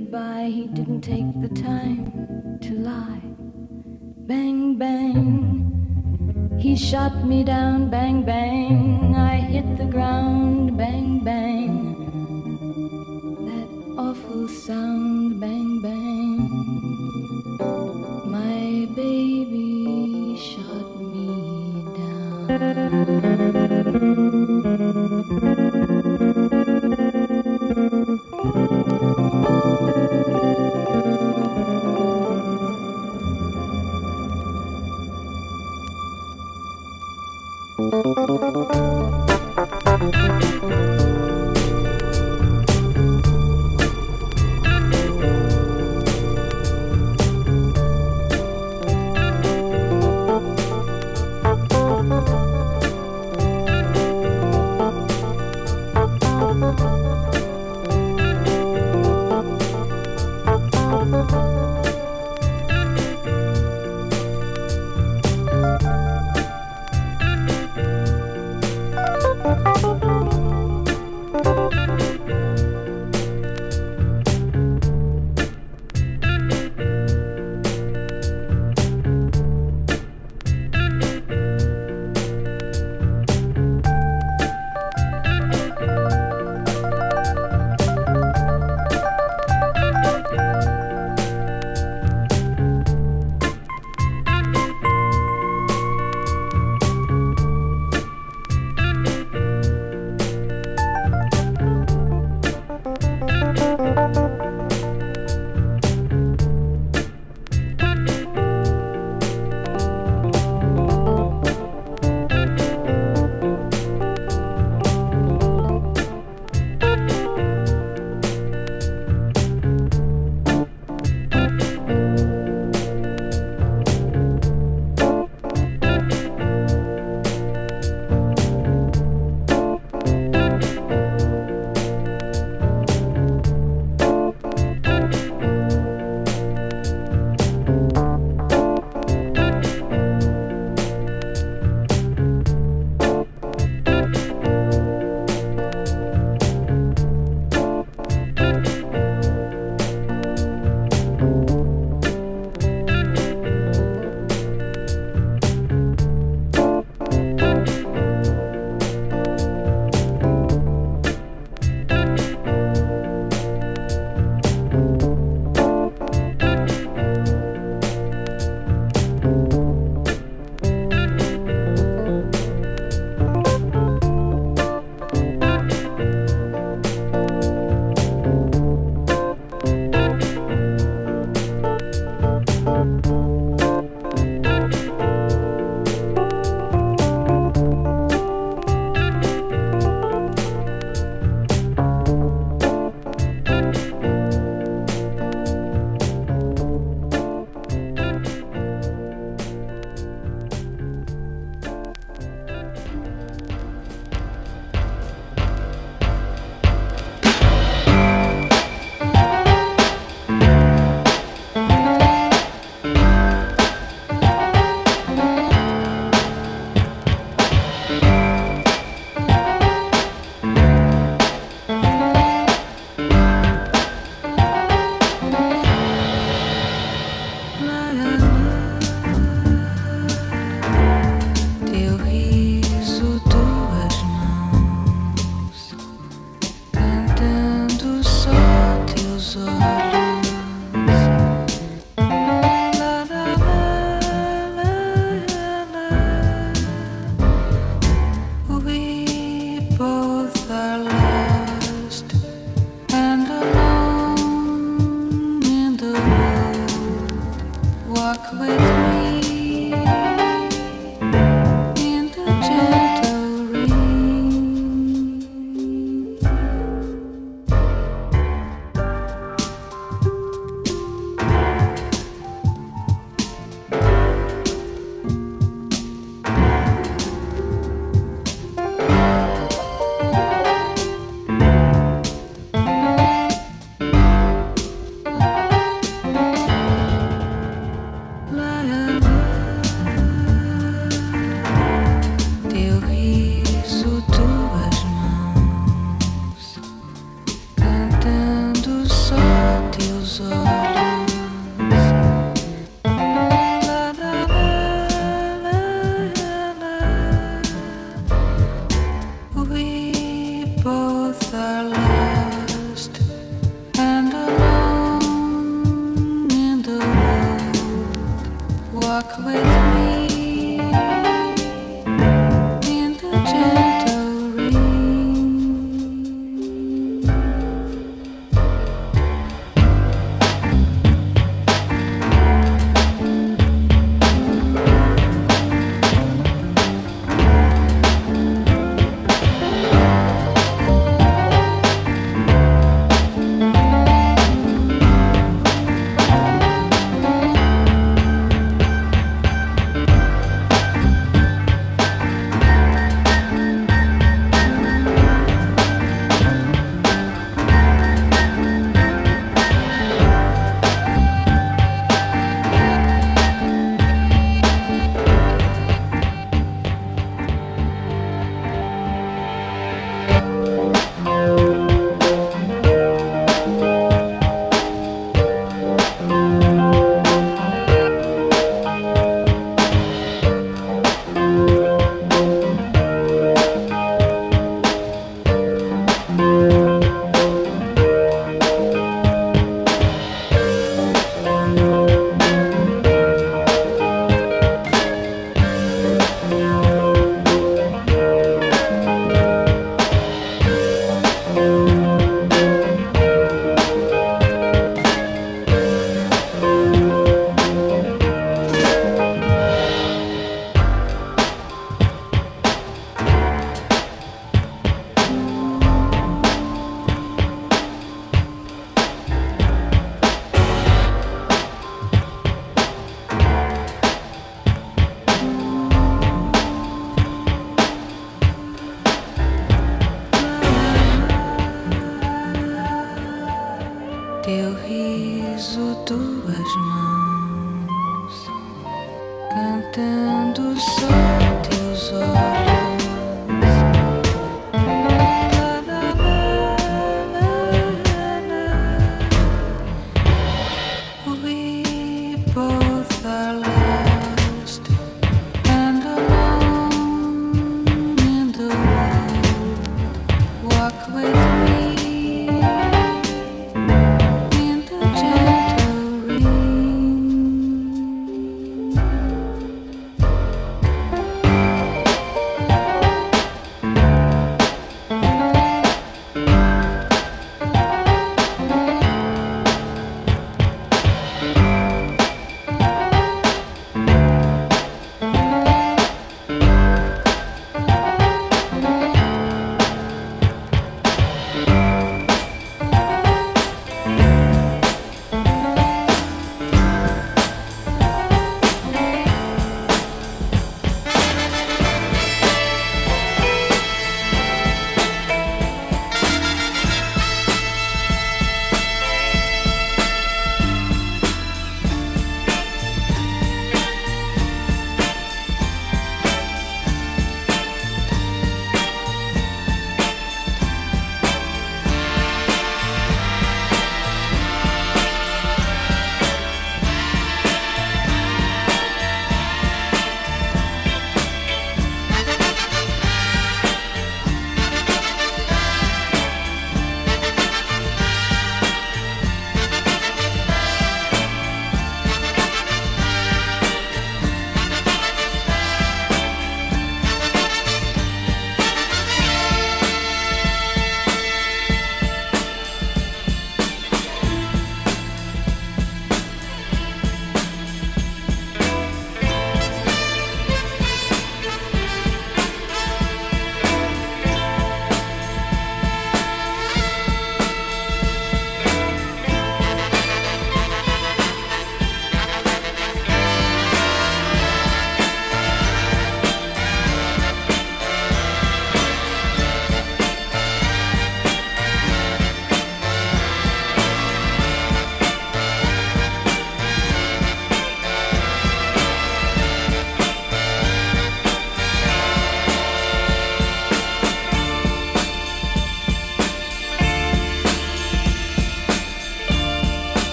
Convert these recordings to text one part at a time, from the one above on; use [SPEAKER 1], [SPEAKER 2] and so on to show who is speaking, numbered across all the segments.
[SPEAKER 1] Goodbye, he didn't take the time to lie. Bang, bang. He shot me down, bang, bang.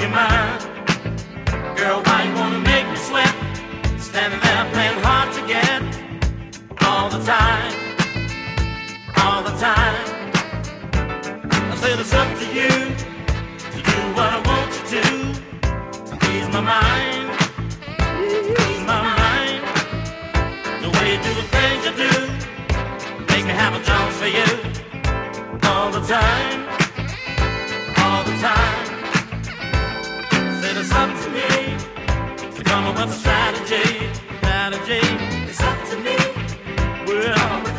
[SPEAKER 2] your mind. Girl, why you wanna make me sweat? Standing there playing hard to get all the time, all the time. I said it's up to you to do what I want you to. Please my mind, please my mind. The way you do the things you do, make me have a chance for you all the time. What's strategy? Strategy. It's up to me. Well.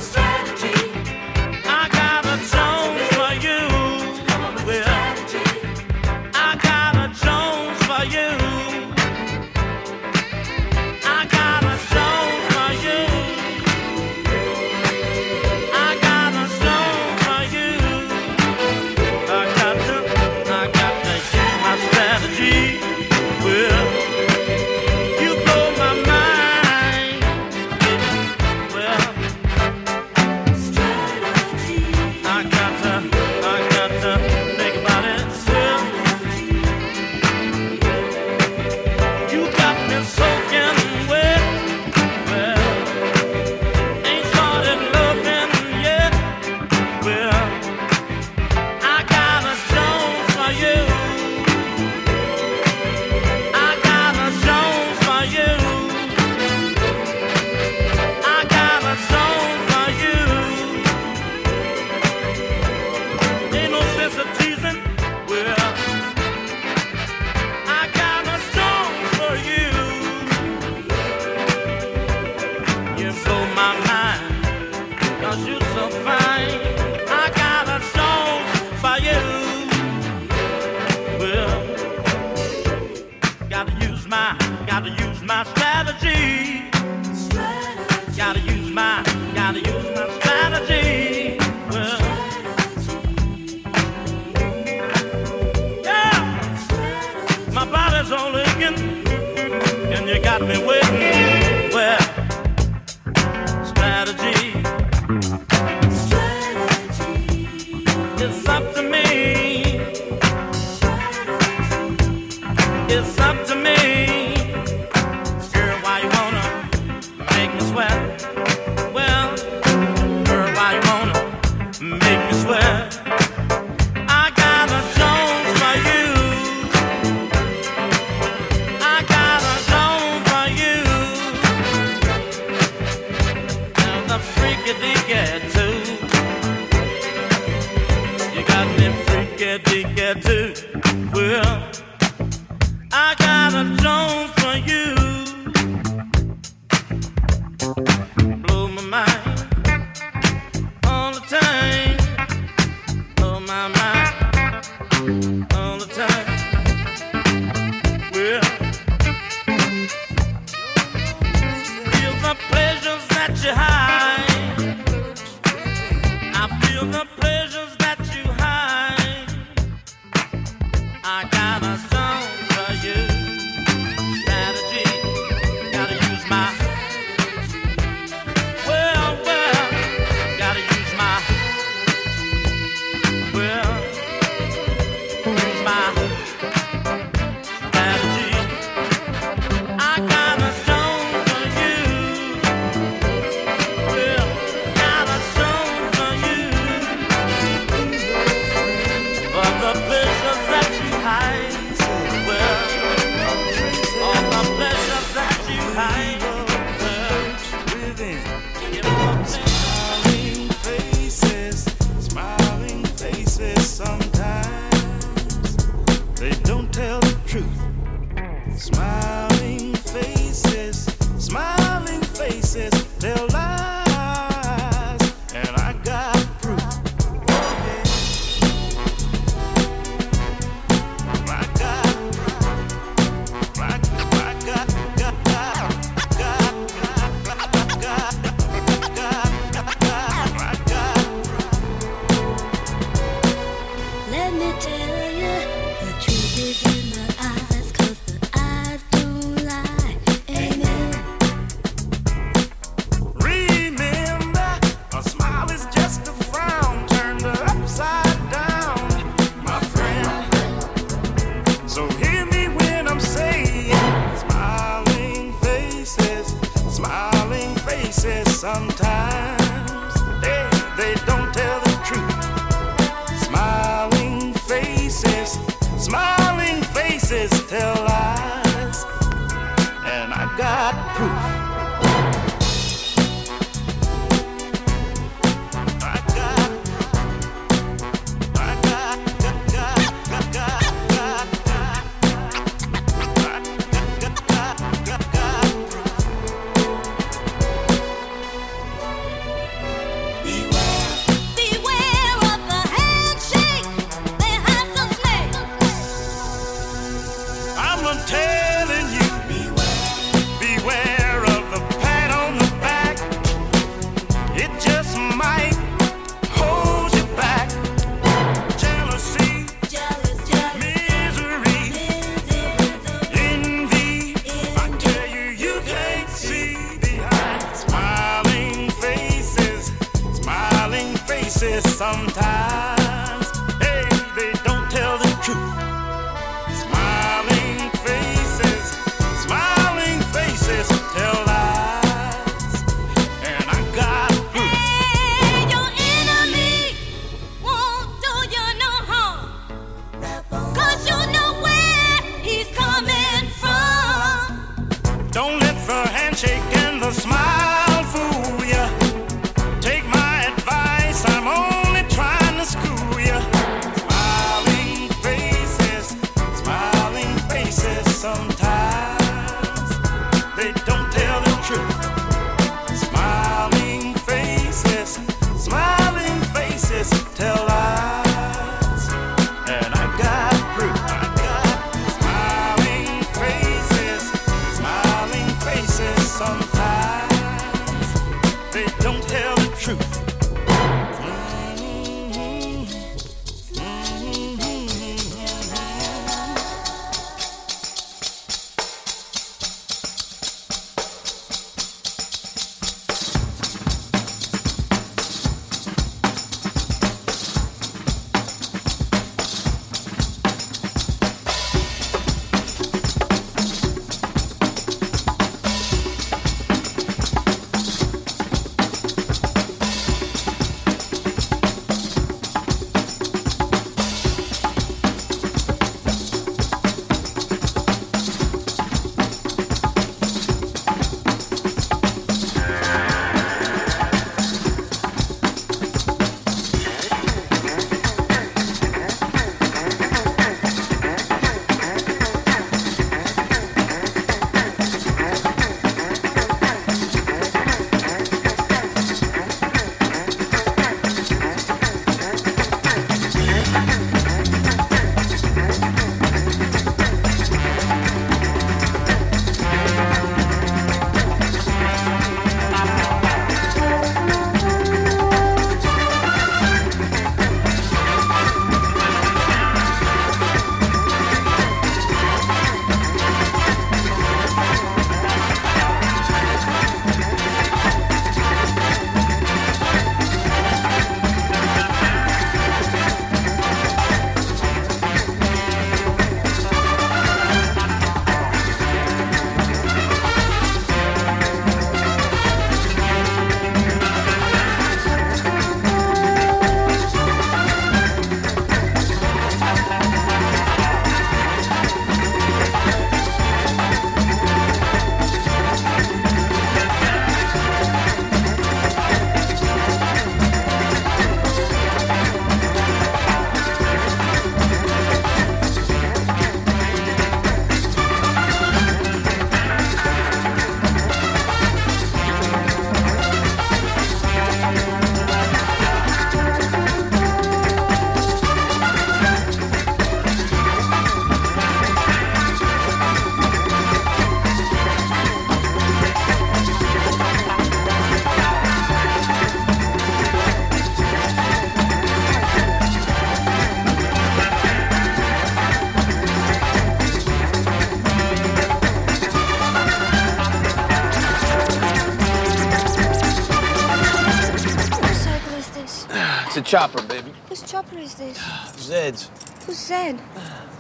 [SPEAKER 3] Zed's.
[SPEAKER 4] Who's Zed?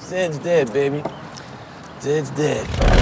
[SPEAKER 3] Zed's dead, baby. Zed's dead.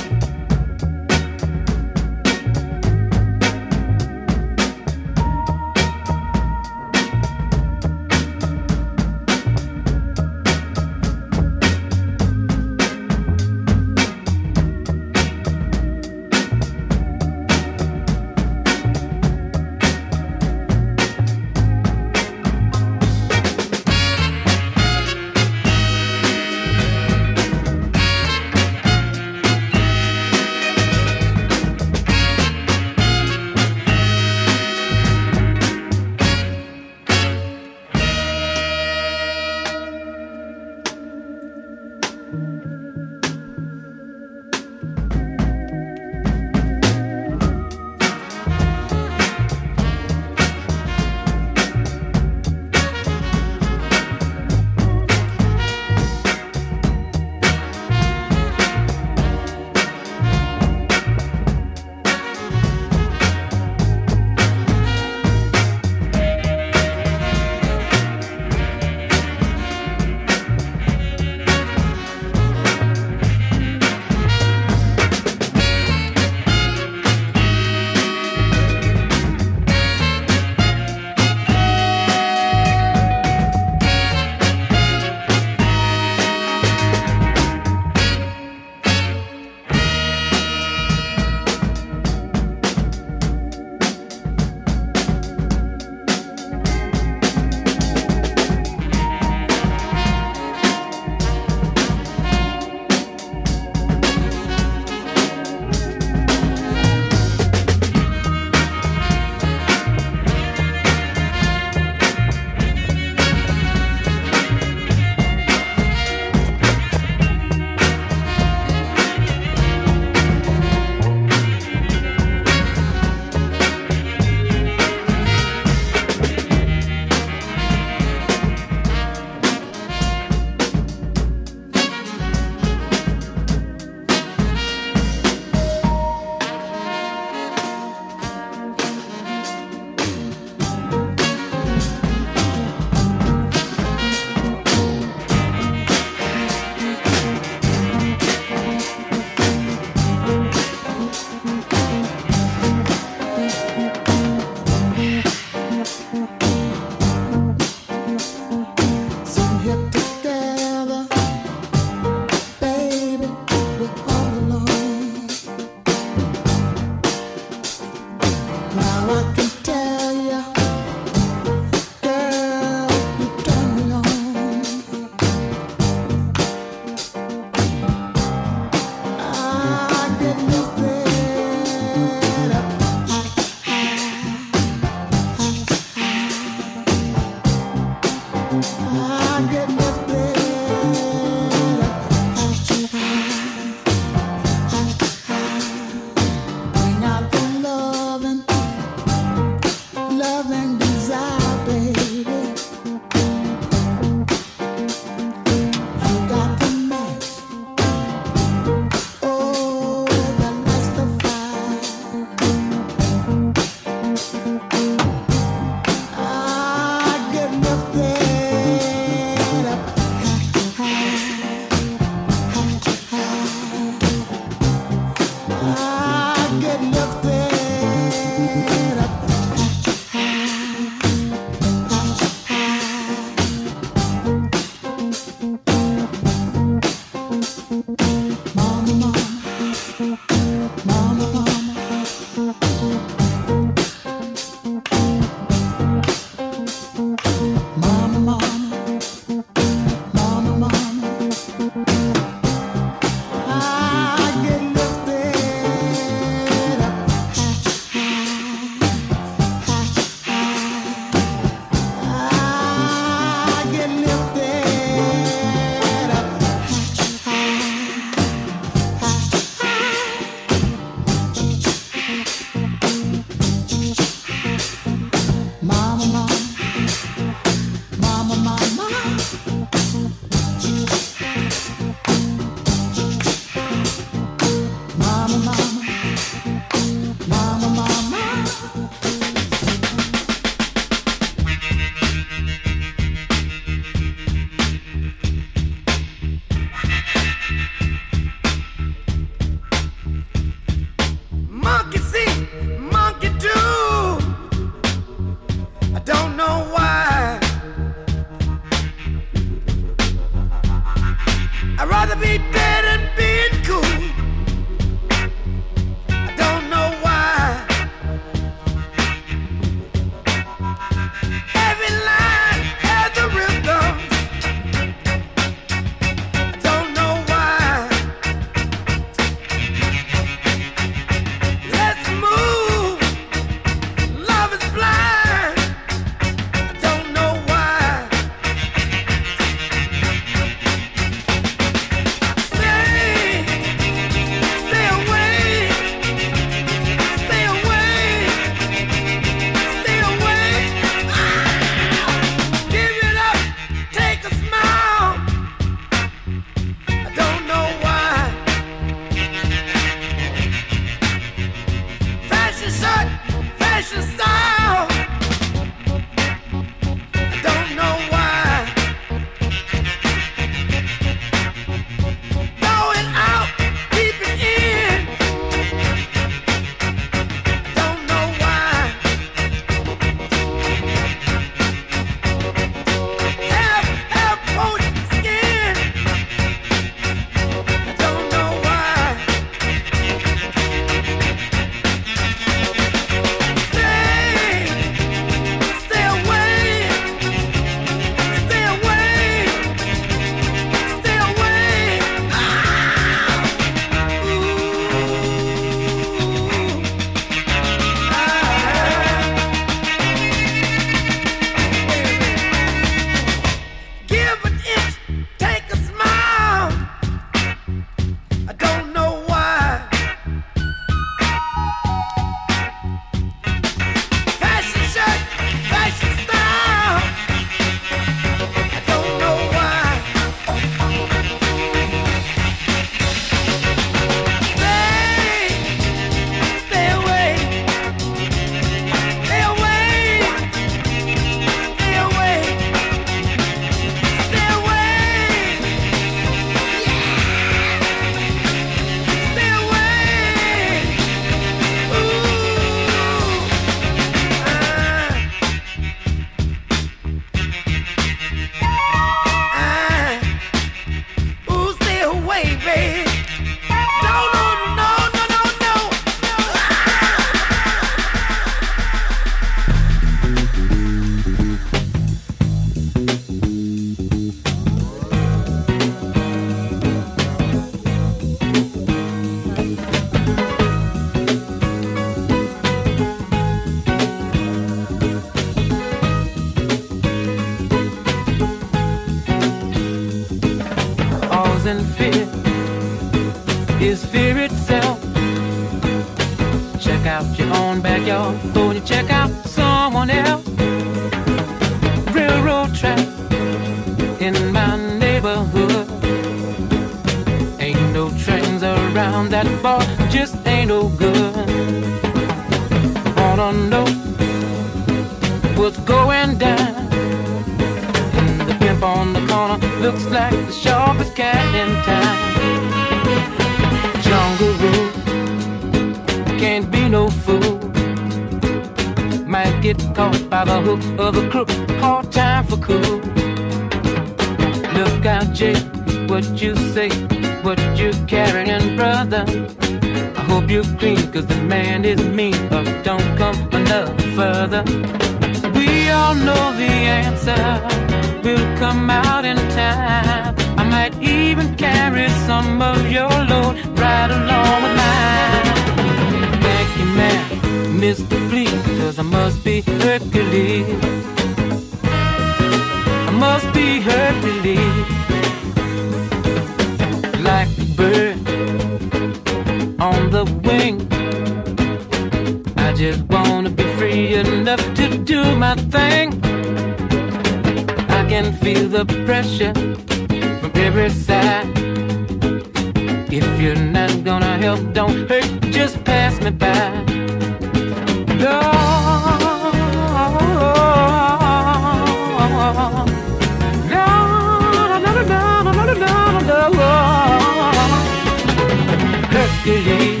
[SPEAKER 5] Hercules.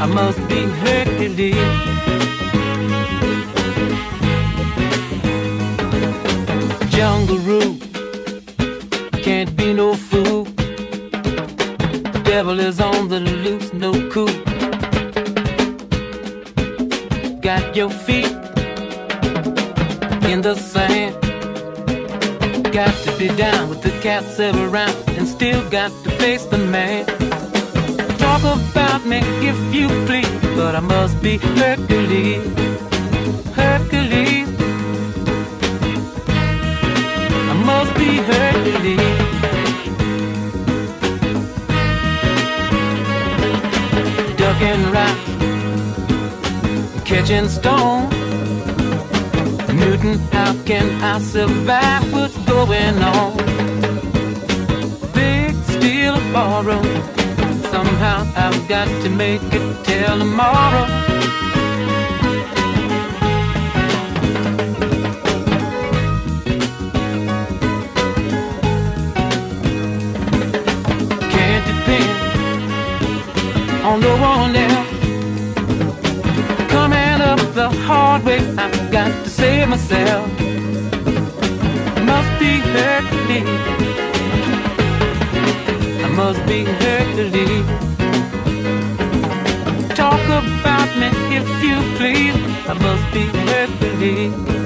[SPEAKER 5] I must be Hercules. Jungle rule can't be no fool. Devil is on the loose, no cool. Got your feet in the sand. Got to be down with the cats around and still got to face the man. Talk about me if you please, but I must be Hercules. Hercules. I must be Hercules. Ducking rocks, catching stones. Newton, how can I survive what's going on? Big steel borrow. Somehow I've got to make it till tomorrow. Can't depend on no one else. Coming up the hard way, I've myself. Must be Hercules. I must be Hercules. Talk about me if you please. I must be Hercules.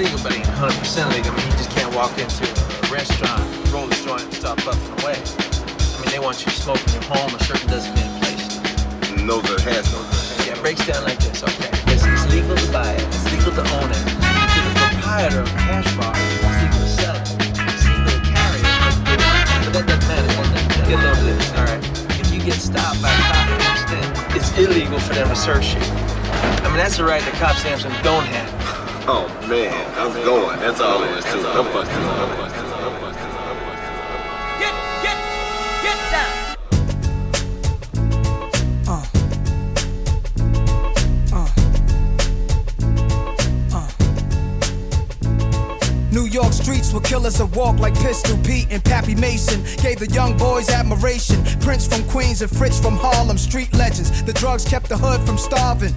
[SPEAKER 6] Legal,
[SPEAKER 7] but ain't 100% legal. I mean, you just can't walk into a restaurant, roll a joint, and start puffing away. I mean, they want you to smoke in your home or certain designated places.
[SPEAKER 6] And those are hash notes.
[SPEAKER 7] Yeah, it breaks down like this, okay? It's, it's legal to buy it, it's legal to own it. To the proprietor of a hash bar, it's legal to sell it. It's legal to carry it, but, that doesn't matter. That doesn't get a little bit, all right? If you get stopped by a cop it's illegal for them to search you. I mean, that's the right that cops Samson don't have.
[SPEAKER 6] Oh man, I'm going. That's all it is too. I'm busting. I'm busting. I'm busting.
[SPEAKER 2] Get, get, get down.
[SPEAKER 8] New York streets were killers that walk like Pistol Pete and Pappy Mason. Gave the young boys admiration. Prince from Queens and Fritz from Harlem, street legends. The drugs kept the hood from starving.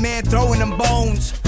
[SPEAKER 8] man, throwing them bones.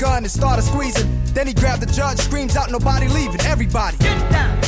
[SPEAKER 8] gun and started squeezing. Then he grabbed the judge, screams out, nobody leaving. Everybody.
[SPEAKER 2] Get down,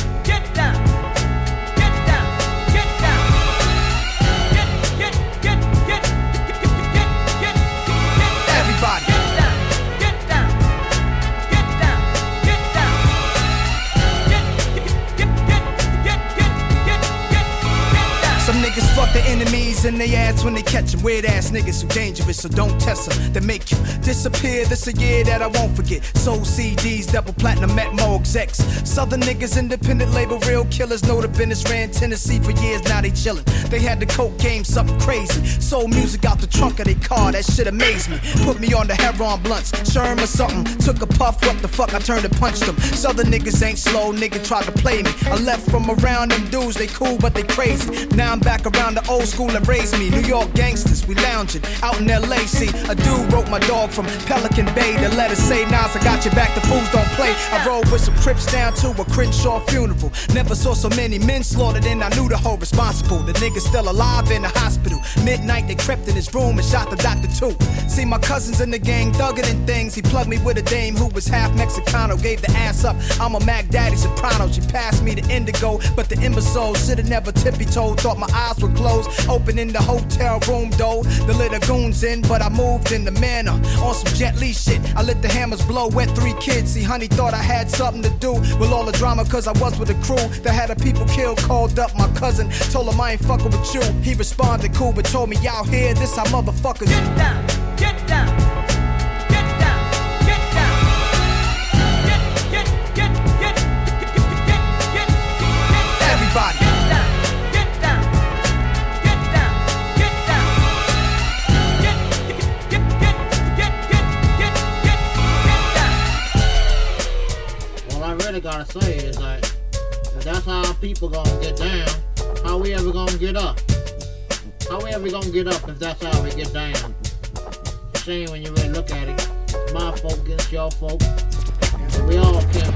[SPEAKER 8] the enemies in they ass when they catch them. Weird ass niggas who dangerous, so don't test them. They make you disappear. This a year that I won't forget. Soul CDs, double platinum, met more execs. Southern niggas, independent label, real killers. Know the business ran Tennessee for years, now they chillin'. They had the coke game, something crazy. Soul music out the trunk of their car, that shit amazed me. Put me on the heroin blunts, Sherm or something. Took a puff, what the fuck, I turned and punched them. Southern niggas ain't slow, nigga tried to play me. I left from around them dudes, they cool, but they crazy. Now I'm back around the old school that raised me. New York gangsters, we lounging out in LA. See, a dude wrote my dog from Pelican Bay. The letter say, Nas, I got your back, the fools don't play. I rode with some Crips down to a Crenshaw funeral. Never saw so many men slaughtered, and I knew the whole responsible. The nigga's still alive in the hospital. Midnight, they crept in his room and shot the doctor too. See, my cousins in the gang thugging and things. He plugged me with a dame who was half Mexicano. Gave the ass up. I'm a Mac Daddy soprano. She passed me the indigo, but the imbecile should've never tippy toed. Thought my eyes were closed. Opening the hotel room door. The little goons in, but I moved in the manner. On some Jet Li shit. I let the hammers blow. Wet three kids. See, honey thought I had something to do with all the drama, cause I was with a crew that had a people killed. Called up my cousin. Told him I ain't fucking with you. He responded cool, but told me y'all here. This how motherfuckers.
[SPEAKER 2] Get down, get down.
[SPEAKER 9] People gonna get down, how we ever gonna get up? How we ever gonna get up if that's how we get down? Shame when you really look at it. My folk against your folk. We all kin